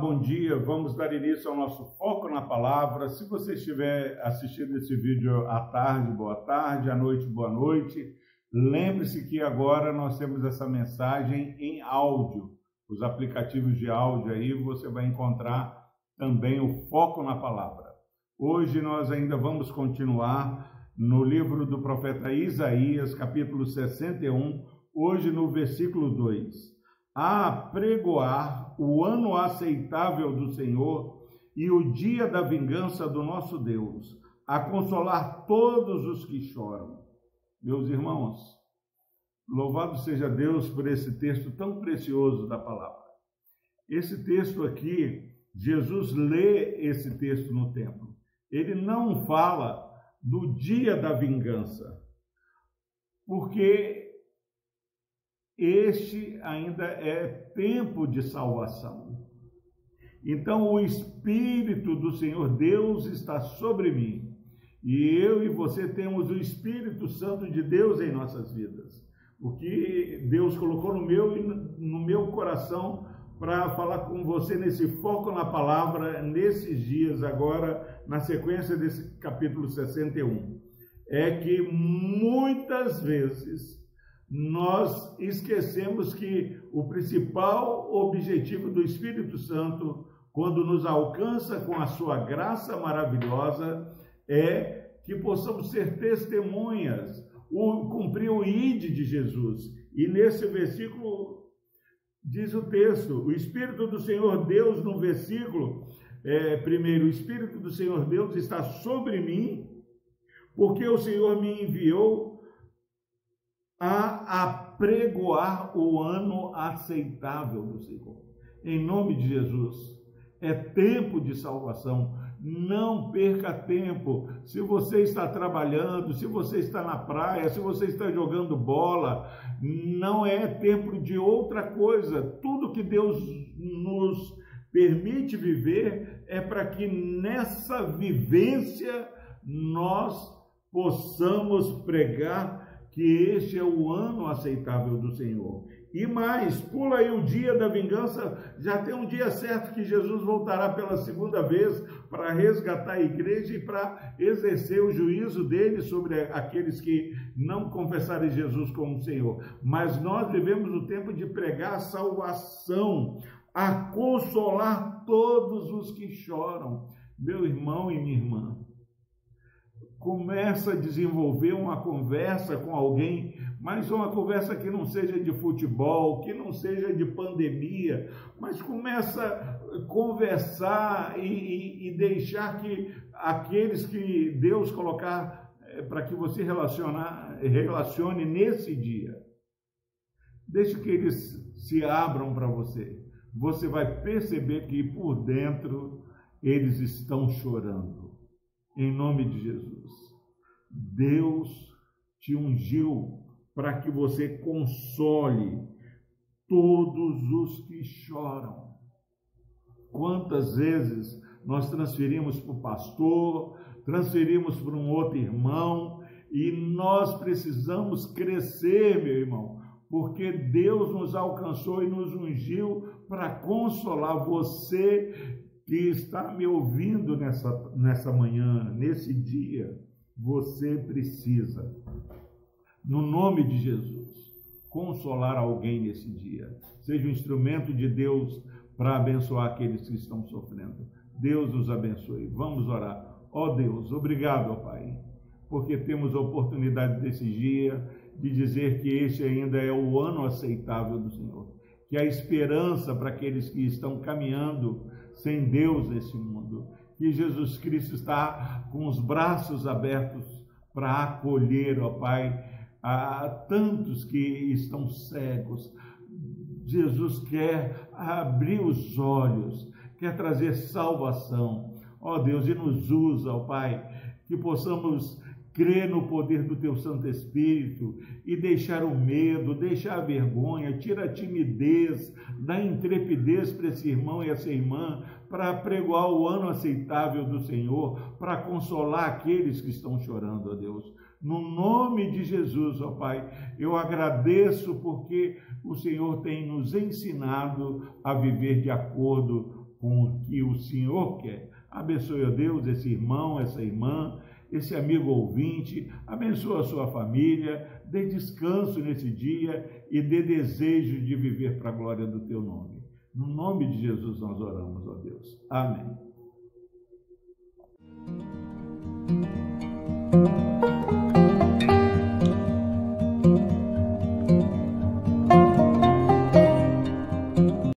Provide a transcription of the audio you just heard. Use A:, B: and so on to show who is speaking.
A: bom dia. Vamos dar início ao nosso foco na palavra. Se você estiver assistindo esse vídeo à tarde, boa tarde, à noite, boa noite. Lembre-se que agora nós temos essa mensagem em áudio. Os aplicativos de áudio aí você vai encontrar também o foco na palavra. Hoje nós ainda vamos continuar no livro do profeta Isaías, capítulo 61, hoje no versículo 2 a pregoar o ano aceitável do Senhor e o dia da vingança do nosso Deus, a consolar todos os que choram. Meus irmãos, louvado seja Deus por esse texto tão precioso da palavra. Esse texto aqui, Jesus lê esse texto no templo. Ele não fala do dia da vingança, porque este ainda é tempo de salvação. Então o Espírito do Senhor Deus está sobre mim. E eu e você temos o Espírito Santo de Deus em nossas vidas. O que Deus colocou no meu no meu coração para falar com você nesse foco na palavra nesses dias agora, na sequência desse capítulo 61, é que muitas vezes nós esquecemos que o principal objetivo do Espírito Santo, quando nos alcança com a sua graça maravilhosa, é que possamos ser testemunhas, o, cumprir o ide de Jesus. E nesse versículo diz o texto: o Espírito do Senhor Deus, no versículo, é, primeiro, o Espírito do Senhor Deus está sobre mim, porque o Senhor me enviou a apregoar o ano aceitável do Senhor. Em nome de Jesus. É tempo de salvação. Não perca tempo. Se você está trabalhando, se você está na praia, se você está jogando bola, não é tempo de outra coisa. Tudo que Deus nos permite viver é para que nessa vivência nós possamos pregar que este é o ano aceitável do Senhor. E mais, pula aí o dia da vingança, já tem um dia certo que Jesus voltará pela segunda vez para resgatar a igreja e para exercer o juízo dele sobre aqueles que não confessarem Jesus como Senhor. Mas nós vivemos o tempo de pregar a salvação, a consolar todos os que choram. Meu irmão e minha irmã, começa a desenvolver uma conversa com alguém, mas uma conversa que não seja de futebol, que não seja de pandemia, mas começa a conversar e, e, e deixar que aqueles que Deus colocar é, para que você relacionar, relacione nesse dia, deixe que eles se abram para você. Você vai perceber que por dentro eles estão chorando em nome de Jesus. Deus te ungiu para que você console todos os que choram. Quantas vezes nós transferimos para o pastor, transferimos para um outro irmão, e nós precisamos crescer, meu irmão, porque Deus nos alcançou e nos ungiu para consolar você que está me ouvindo nessa, nessa manhã, nesse dia, você precisa, no nome de Jesus, consolar alguém nesse dia. Seja um instrumento de Deus para abençoar aqueles que estão sofrendo. Deus nos abençoe. Vamos orar. Ó oh Deus, obrigado, ó Pai, porque temos a oportunidade desse dia de dizer que este ainda é o ano aceitável do Senhor. Que a esperança para aqueles que estão caminhando sem Deus nesse mundo. Que Jesus Cristo está com os braços abertos para acolher, ó Pai, a tantos que estão cegos. Jesus quer abrir os olhos, quer trazer salvação. Ó Deus, e nos usa, ó Pai, que possamos crer no poder do teu Santo Espírito e deixar o medo, deixar a vergonha, tira a timidez, dá intrepidez para esse irmão e essa irmã, para pregoar o ano aceitável do Senhor, para consolar aqueles que estão chorando, ó Deus. No nome de Jesus, ó Pai, eu agradeço porque o Senhor tem nos ensinado a viver de acordo com o que o Senhor quer. Abençoe, ó Deus, esse irmão, essa irmã, esse amigo ouvinte, abençoa a sua família, dê descanso nesse dia e dê desejo de viver para a glória do teu nome. No nome de Jesus nós oramos, ó Deus. Amém.